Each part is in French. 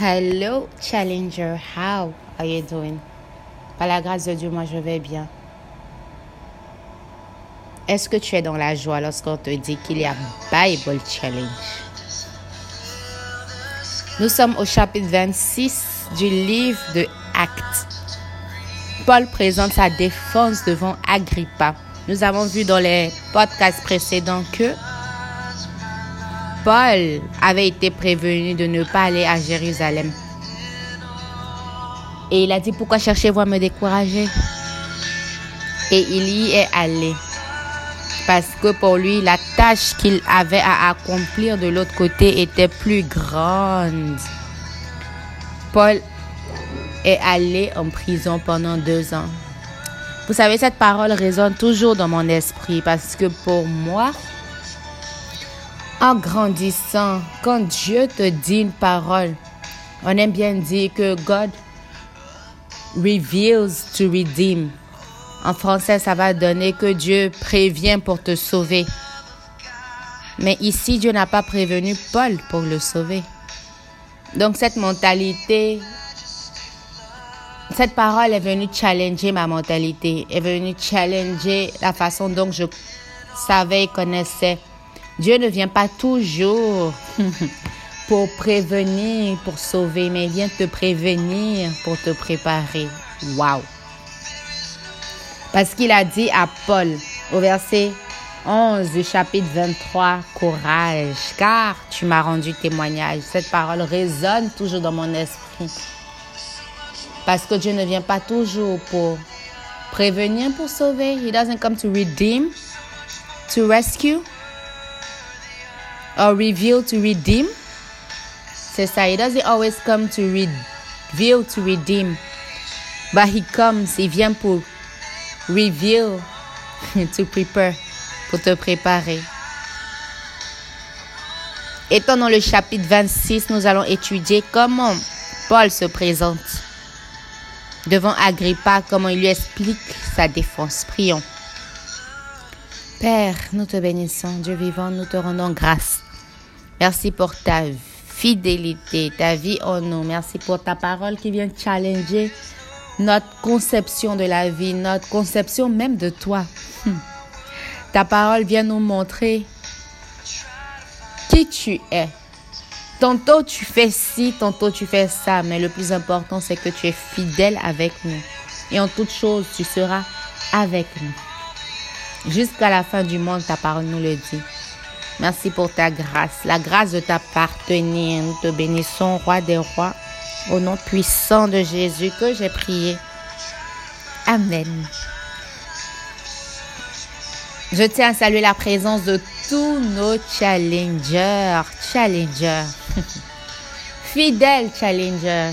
Hello, Challenger. How are you doing? Par la grâce de Dieu, moi, je vais bien. Est-ce que tu es dans la joie lorsqu'on te dit qu'il y a Bible Challenge? Nous sommes au chapitre 26 du livre de Actes. Paul présente sa défense devant Agrippa. Nous avons vu dans les podcasts précédents que Paul avait été prévenu de ne pas aller à Jérusalem. Et il a dit, pourquoi cherchez-vous à me décourager? Et il y est allé. Parce que pour lui, la tâche qu'il avait à accomplir de l'autre côté était plus grande. Paul est allé en prison pendant deux ans. Vous savez, cette parole résonne toujours dans mon esprit parce que pour moi, en grandissant, quand Dieu te dit une parole, on aime bien dire que God reveals to redeem. En français, ça va donner que Dieu prévient pour te sauver. Mais ici, Dieu n'a pas prévenu Paul pour le sauver. Donc cette mentalité, cette parole est venue challenger ma mentalité, est venue challenger la façon dont je savais et connaissais Dieu ne vient pas toujours pour prévenir, pour sauver, mais il vient te prévenir pour te préparer. Wow. Parce qu'il a dit à Paul au verset 11 du chapitre 23, courage, car tu m'as rendu témoignage. Cette parole résonne toujours dans mon esprit. Parce que Dieu ne vient pas toujours pour prévenir, pour sauver. He doesn't come to redeem, to rescue or reveal to redeem. C'est ça. He doesn't always come to reveal to redeem. But he comes, il vient pour reveal, to prepare, pour te préparer. Étant dans le chapitre 26, nous allons étudier comment Paul se présente devant Agrippa, comment il lui explique sa défense. Prions. Père, nous te bénissons, Dieu vivant, nous te rendons grâce. Merci pour ta fidélité, ta vie en nous. Merci pour ta parole qui vient challenger notre conception de la vie, notre conception même de toi. Hmm. Ta parole vient nous montrer qui tu es. Tantôt tu fais ci, tantôt tu fais ça, mais le plus important c'est que tu es fidèle avec nous. Et en toute chose, tu seras avec nous. Jusqu'à la fin du monde, ta parole nous le dit. Merci pour ta grâce, la grâce de t'appartenir. Nous te bénissons, roi des rois, au nom puissant de Jésus que j'ai prié. Amen. Je tiens à saluer la présence de tous nos challengers, challengers, fidèles challengers.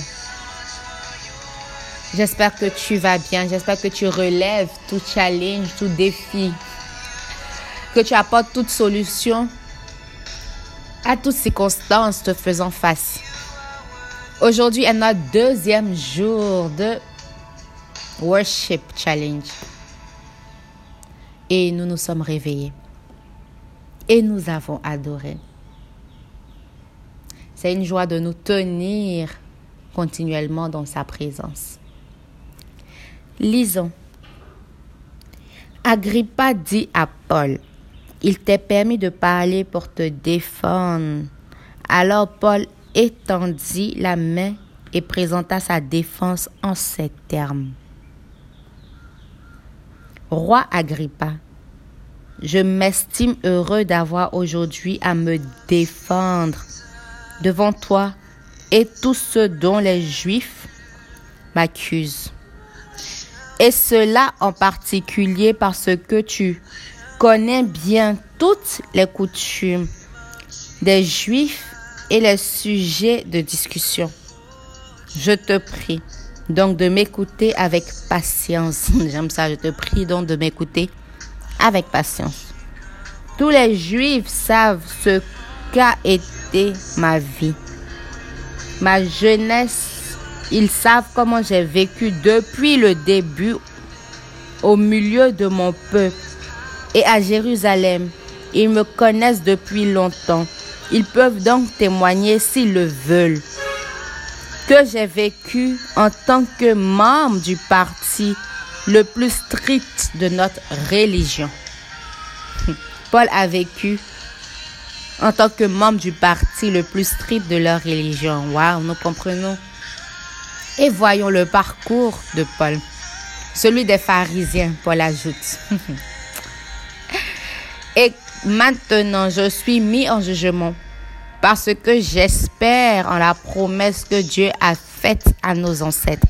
J'espère que tu vas bien, j'espère que tu relèves tout challenge, tout défi, que tu apportes toute solution à toutes circonstances te faisant face. Aujourd'hui est notre deuxième jour de Worship Challenge. Et nous nous sommes réveillés. Et nous avons adoré. C'est une joie de nous tenir continuellement dans sa présence. Lisons. Agrippa dit à Paul, il t'est permis de parler pour te défendre. Alors Paul étendit la main et présenta sa défense en ces termes. Roi Agrippa, je m'estime heureux d'avoir aujourd'hui à me défendre devant toi et tous ceux dont les Juifs m'accusent. Et cela en particulier parce que tu connais bien toutes les coutumes des Juifs et les sujets de discussion. Je te prie donc de m'écouter avec patience. J'aime ça, je te prie donc de m'écouter avec patience. Tous les Juifs savent ce qu'a été ma vie, ma jeunesse. Ils savent comment j'ai vécu depuis le début au milieu de mon peuple et à Jérusalem. Ils me connaissent depuis longtemps. Ils peuvent donc témoigner s'ils le veulent. que j'ai vécu en tant que membre du parti le plus strict de notre religion. Paul a vécu en tant que membre du parti le plus strict de leur religion. Waouh, nous comprenons. Et voyons le parcours de Paul. Celui des pharisiens, Paul ajoute. Et maintenant, je suis mis en jugement parce que j'espère en la promesse que Dieu a faite à nos ancêtres.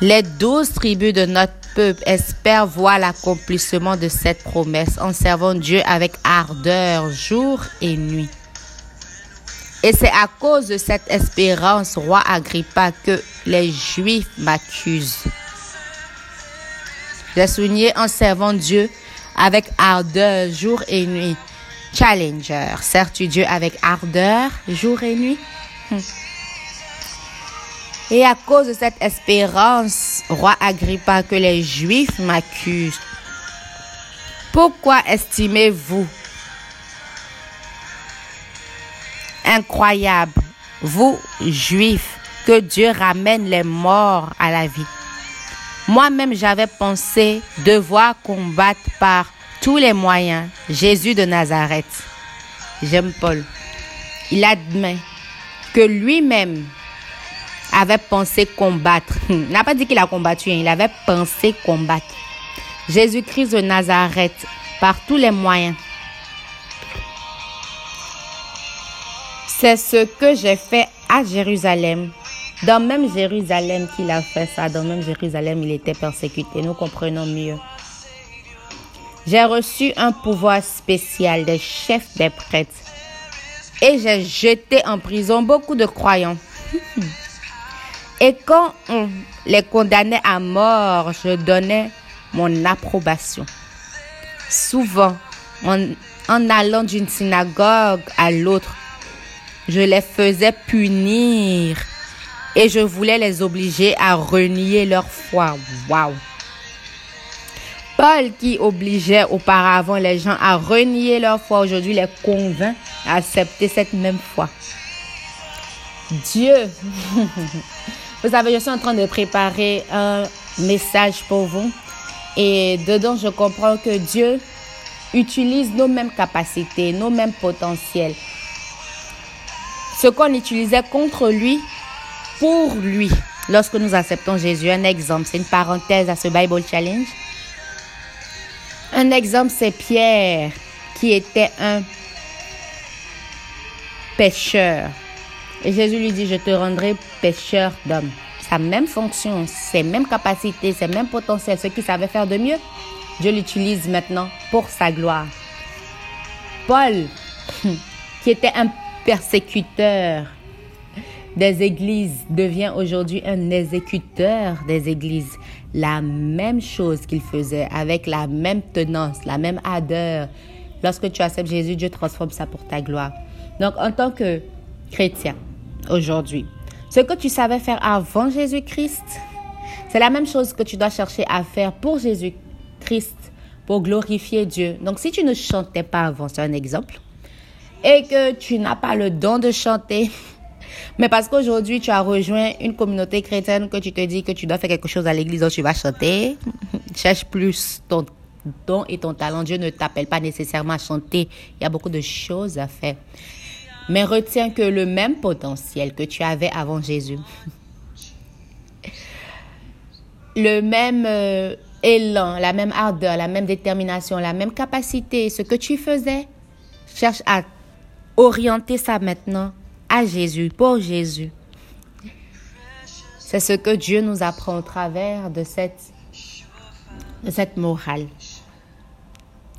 Les douze tribus de notre peuple espèrent voir l'accomplissement de cette promesse en servant Dieu avec ardeur jour et nuit. Et c'est à cause de cette espérance, roi Agrippa, que les Juifs m'accusent. J'ai souligné en servant Dieu avec ardeur jour et nuit. Challenger, sers-tu Dieu avec ardeur jour et nuit? Hmm. Et à cause de cette espérance, roi Agrippa, que les Juifs m'accusent. Pourquoi estimez-vous incroyable, vous, Juifs, que Dieu ramène les morts à la vie? Moi-même, j'avais pensé devoir combattre par tous les moyens Jésus de Nazareth. J'aime Paul. Il admet que lui-même avait pensé combattre. Il n'a pas dit qu'il a combattu, hein. il avait pensé combattre. Jésus-Christ de Nazareth par tous les moyens. C'est ce que j'ai fait à Jérusalem. Dans même Jérusalem qu'il a fait ça, dans même Jérusalem il était persécuté. Nous comprenons mieux. J'ai reçu un pouvoir spécial des chefs des prêtres et j'ai jeté en prison beaucoup de croyants. Et quand on les condamnait à mort, je donnais mon approbation. Souvent, en, allant d'une synagogue à l'autre, je les faisais punir et je voulais les obliger à renier leur foi. Waouh! Paul, qui obligeait auparavant les gens à renier leur foi, aujourd'hui les convainc à accepter cette même foi. Dieu Vous savez, je suis en train de préparer un message pour vous. Et dedans, je comprends que Dieu utilise nos mêmes capacités, nos mêmes potentiels. Ce qu'on utilisait contre lui, pour lui, lorsque nous acceptons Jésus. Un exemple, c'est une parenthèse à ce Bible Challenge. Un exemple, c'est Pierre, qui était un pêcheur. Et Jésus lui dit, je te rendrai pêcheur d'hommes. Sa même fonction, ses mêmes capacités, ses mêmes potentiels, ce qu'il savait faire de mieux, Dieu l'utilise maintenant pour sa gloire. Paul, qui était un persécuteur des églises, devient aujourd'hui un exécuteur des églises. La même chose qu'il faisait, avec la même tenance, la même ardeur. Lorsque tu acceptes Jésus, Dieu transforme ça pour ta gloire. Donc, en tant que chrétien, aujourd'hui. Ce que tu savais faire avant Jésus-Christ, c'est la même chose que tu dois chercher à faire pour Jésus-Christ, pour glorifier Dieu. Donc si tu ne chantais pas avant, c'est un exemple, et que tu n'as pas le don de chanter, mais parce qu'aujourd'hui tu as rejoint une communauté chrétienne que tu te dis que tu dois faire quelque chose à l'église où tu vas chanter, cherche plus ton don et ton talent. Dieu ne t'appelle pas nécessairement à chanter. Il y a beaucoup de choses à faire. Mais retiens que le même potentiel que tu avais avant Jésus, le même euh, élan, la même ardeur, la même détermination, la même capacité, ce que tu faisais, cherche à orienter ça maintenant à Jésus, pour Jésus. C'est ce que Dieu nous apprend au travers de cette, de cette morale.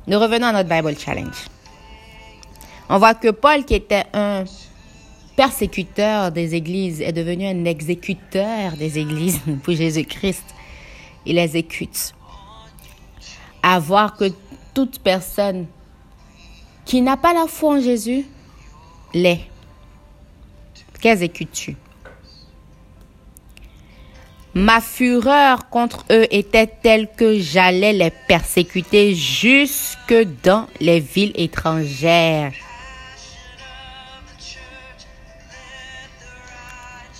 Nous revenons à notre Bible Challenge. On voit que Paul, qui était un persécuteur des églises, est devenu un exécuteur des églises pour Jésus-Christ. Il exécute. À voir que toute personne qui n'a pas la foi en Jésus l'est. Qu'exécutes-tu Ma fureur contre eux était telle que j'allais les persécuter jusque dans les villes étrangères.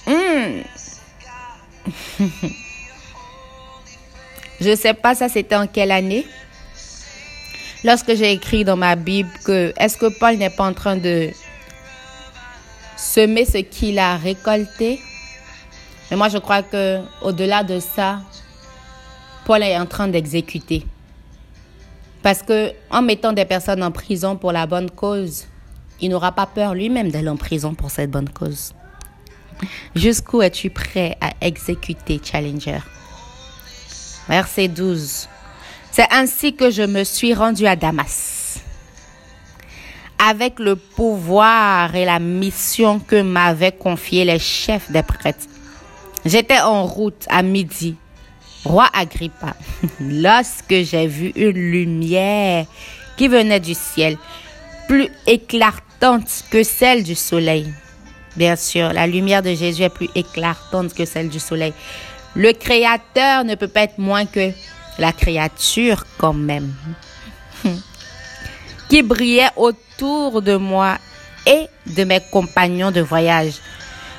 Hmm. Je ne sais pas ça c'était en quelle année? Lorsque j'ai écrit dans ma Bible que est-ce que Paul n'est pas en train de semer ce qu'il a récolté Mais moi je crois que au-delà de ça, Paul est en train d'exécuter. Parce que en mettant des personnes en prison pour la bonne cause, il n'aura pas peur lui-même d'aller en prison pour cette bonne cause. Jusqu'où es-tu prêt à exécuter, Challenger? Verset 12. C'est ainsi que je me suis rendu à Damas. Avec le pouvoir et la mission que m'avaient confié les chefs des prêtres. J'étais en route à midi. Roi Agrippa, lorsque j'ai vu une lumière qui venait du ciel, plus éclatante que celle du soleil. Bien sûr, la lumière de Jésus est plus éclatante que celle du soleil. Le Créateur ne peut pas être moins que la créature quand même, qui brillait autour de moi et de mes compagnons de voyage.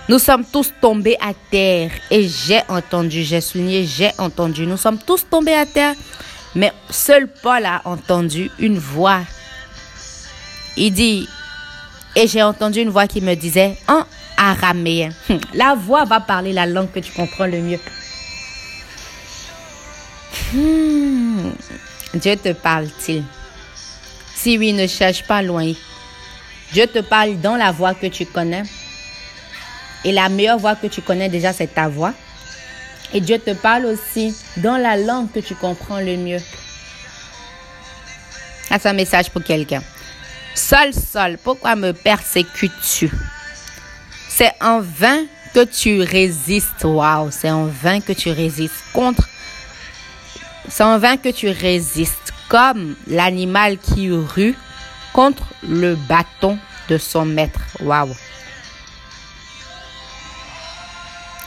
Nous sommes tous tombés à terre et j'ai entendu, j'ai souligné, j'ai entendu. Nous sommes tous tombés à terre, mais seul Paul a entendu une voix. Il dit, et j'ai entendu une voix qui me disait en araméen. La voix va parler la langue que tu comprends le mieux. Hmm. Dieu te parle-t-il? Si oui, ne cherche pas loin. Dieu te parle dans la voix que tu connais. Et la meilleure voix que tu connais déjà, c'est ta voix. Et Dieu te parle aussi dans la langue que tu comprends le mieux. C'est un message pour quelqu'un. Sol, sol, pourquoi me persécutes-tu? C'est en vain que tu résistes. Waouh, c'est en vain que tu résistes contre c'est en vain que tu résistes comme l'animal qui rue contre le bâton de son maître. Waouh.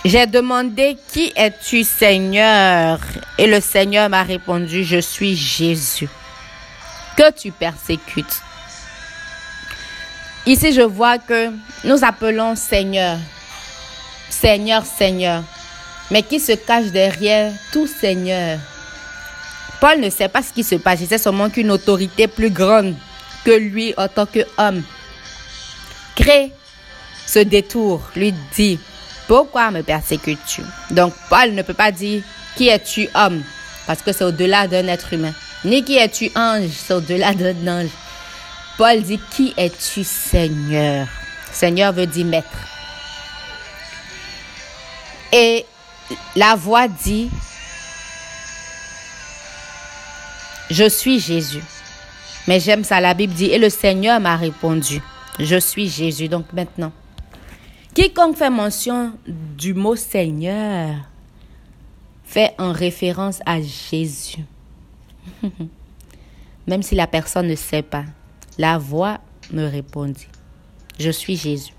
J'ai demandé qui es-tu Seigneur? Et le Seigneur m'a répondu je suis Jésus que tu persécutes. Ici je vois que nous appelons Seigneur, Seigneur, Seigneur, mais qui se cache derrière tout Seigneur? Paul ne sait pas ce qui se passe. Il sait seulement qu'une autorité plus grande que lui en tant qu'homme crée ce détour, lui dit, pourquoi me persécutes-tu? Donc Paul ne peut pas dire, qui es-tu homme? Parce que c'est au-delà d'un être humain. Ni qui es-tu ange, c'est au-delà d'un ange. Paul dit, qui es-tu Seigneur? Seigneur veut dire maître. Et la voix dit, Je suis Jésus. Mais j'aime ça, la Bible dit, et le Seigneur m'a répondu, je suis Jésus. Donc maintenant, quiconque fait mention du mot Seigneur fait en référence à Jésus. Même si la personne ne sait pas, la voix me répondit, je suis Jésus.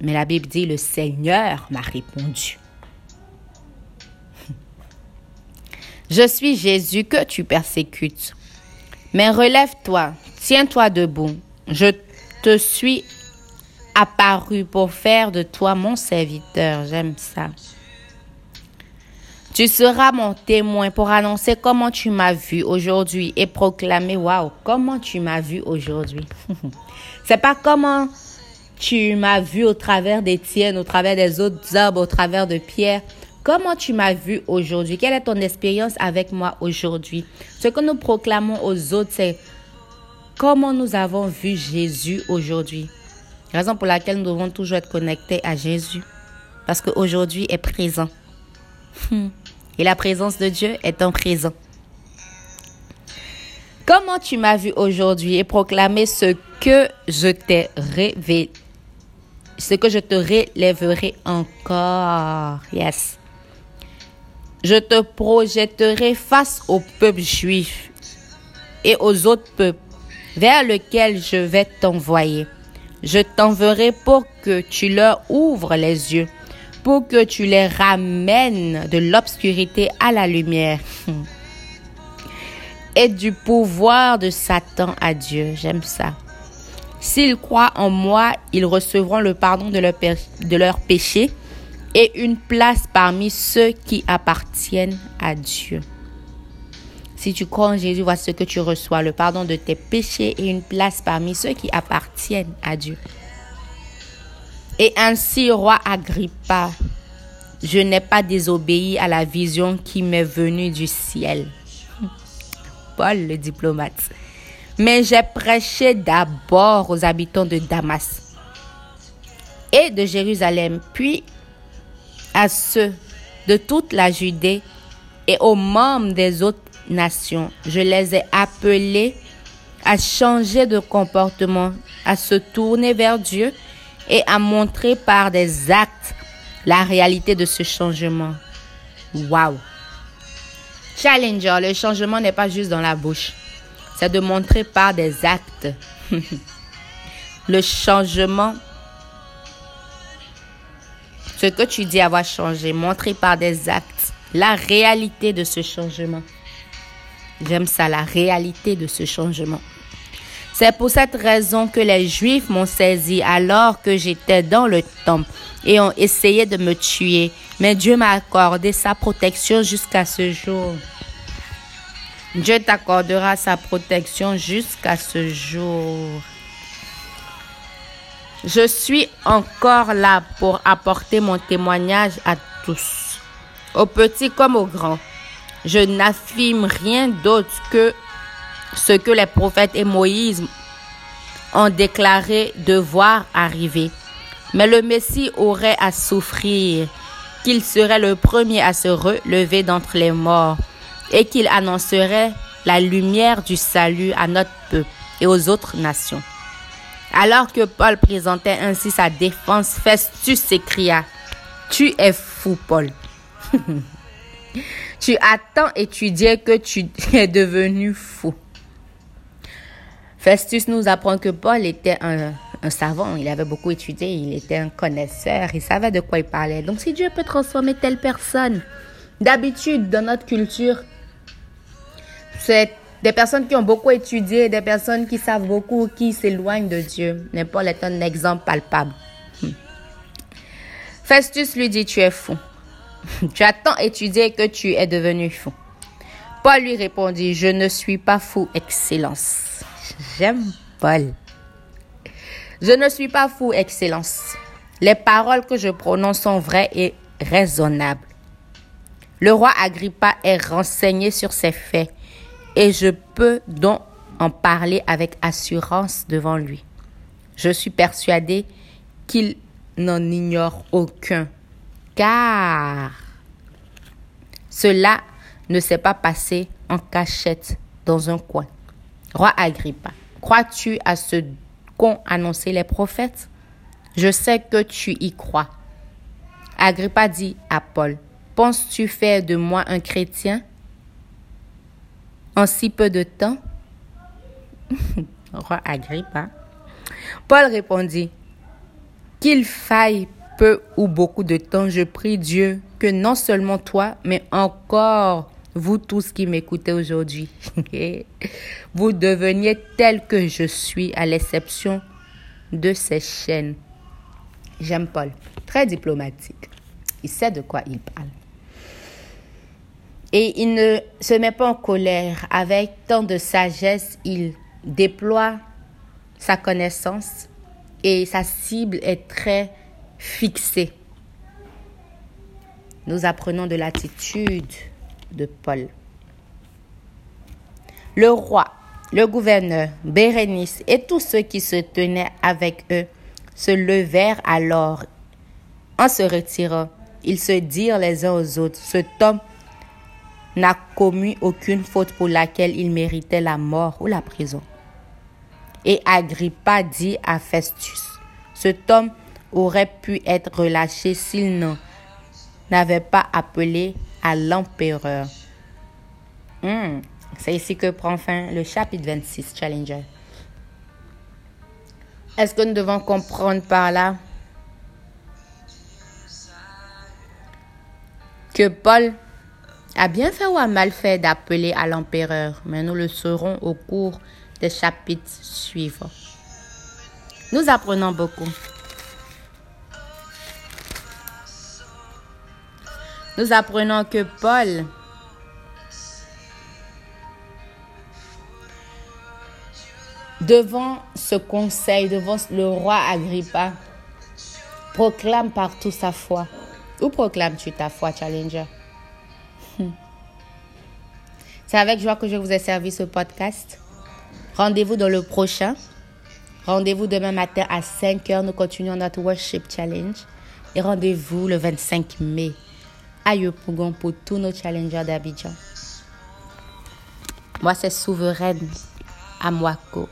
Mais la Bible dit, le Seigneur m'a répondu. Je suis Jésus que tu persécutes. Mais relève-toi, tiens-toi debout. Je te suis apparu pour faire de toi mon serviteur. J'aime ça. Tu seras mon témoin pour annoncer comment tu m'as vu aujourd'hui et proclamer, waouh, comment tu m'as vu aujourd'hui. C'est pas comment tu m'as vu au travers des tiennes, au travers des autres arbres, au travers de pierres. Comment tu m'as vu aujourd'hui? Quelle est ton expérience avec moi aujourd'hui? Ce que nous proclamons aux autres, c'est comment nous avons vu Jésus aujourd'hui. Raison pour laquelle nous devons toujours être connectés à Jésus. Parce qu'aujourd'hui est présent. Hmm. Et la présence de Dieu est en présent. Comment tu m'as vu aujourd'hui et proclamer ce que je t'ai révélé, ce que je te relèverai encore? Yes. Je te projetterai face au peuple juif et aux autres peuples vers lesquels je vais t'envoyer. Je t'enverrai pour que tu leur ouvres les yeux, pour que tu les ramènes de l'obscurité à la lumière et du pouvoir de Satan à Dieu. J'aime ça. S'ils croient en moi, ils recevront le pardon de leurs de leur péchés et une place parmi ceux qui appartiennent à Dieu. Si tu crois en Jésus, vois ce que tu reçois, le pardon de tes péchés et une place parmi ceux qui appartiennent à Dieu. Et ainsi, roi Agrippa, je n'ai pas désobéi à la vision qui m'est venue du ciel. Paul le diplomate. Mais j'ai prêché d'abord aux habitants de Damas et de Jérusalem, puis à ceux de toute la Judée et aux membres des autres nations. Je les ai appelés à changer de comportement, à se tourner vers Dieu et à montrer par des actes la réalité de ce changement. Wow! Challenger, le changement n'est pas juste dans la bouche, c'est de montrer par des actes. le changement, ce que tu dis avoir changé, montrer par des actes la réalité de ce changement. J'aime ça, la réalité de ce changement. C'est pour cette raison que les Juifs m'ont saisi alors que j'étais dans le temple et ont essayé de me tuer. Mais Dieu m'a accordé sa protection jusqu'à ce jour. Dieu t'accordera sa protection jusqu'à ce jour. Je suis encore là pour apporter mon témoignage à tous, aux petits comme aux grands. Je n'affirme rien d'autre que ce que les prophètes et Moïse ont déclaré devoir arriver. Mais le Messie aurait à souffrir, qu'il serait le premier à se relever d'entre les morts et qu'il annoncerait la lumière du salut à notre peuple et aux autres nations. Alors que Paul présentait ainsi sa défense, Festus s'écria, Tu es fou, Paul. tu as tant étudié que tu es devenu fou. Festus nous apprend que Paul était un, savant, il avait beaucoup étudié, il était un connaisseur, il savait de quoi il parlait. Donc si Dieu peut transformer telle personne, d'habitude dans notre culture, c'est des personnes qui ont beaucoup étudié, des personnes qui savent beaucoup, qui s'éloignent de Dieu. Mais Paul est un exemple palpable. Hmm. Festus lui dit, tu es fou. tu as tant étudié que tu es devenu fou. Paul lui répondit, je ne suis pas fou, Excellence. J'aime Paul. Je ne suis pas fou, Excellence. Les paroles que je prononce sont vraies et raisonnables. Le roi Agrippa est renseigné sur ces faits et je peux donc en parler avec assurance devant lui. Je suis persuadé qu'il n'en ignore aucun, car cela ne s'est pas passé en cachette dans un coin. Roi Agrippa, crois-tu à ce qu'ont annoncé les prophètes? Je sais que tu y crois. Agrippa dit à Paul, Penses-tu faire de moi un chrétien? En si peu de temps Roi Agrippa. Paul répondit, Qu'il faille peu ou beaucoup de temps, je prie Dieu que non seulement toi, mais encore vous tous qui m'écoutez aujourd'hui, vous deveniez tel que je suis à l'exception de ces chaînes. J'aime Paul, très diplomatique. Il sait de quoi il parle. Et il ne se met pas en colère. Avec tant de sagesse, il déploie sa connaissance et sa cible est très fixée. Nous apprenons de l'attitude de Paul. Le roi, le gouverneur, Bérénice et tous ceux qui se tenaient avec eux se levèrent alors. En se retirant, ils se dirent les uns aux autres, cet homme n'a commis aucune faute pour laquelle il méritait la mort ou la prison. Et Agrippa dit à Festus, cet homme aurait pu être relâché s'il n'avait pas appelé à l'empereur. Hmm, c'est ici que prend fin le chapitre 26, Challenger. Est-ce que nous devons comprendre par là que Paul a bien fait ou a mal fait d'appeler à l'empereur, mais nous le saurons au cours des chapitres suivants. Nous apprenons beaucoup. nous apprenons que Paul devant ce conseil, devant le roi Agrippa, proclame partout sa foi. Où proclames-tu ta foi, Challenger? C'est avec joie que je vous ai servi ce podcast. Rendez-vous dans le prochain. Rendez-vous demain matin à 5 h. Nous continuons notre Worship Challenge. Et rendez-vous le 25 mai à Yopougon pour tous nos challengers d'Abidjan. Moi, c'est Souveraine Amwako.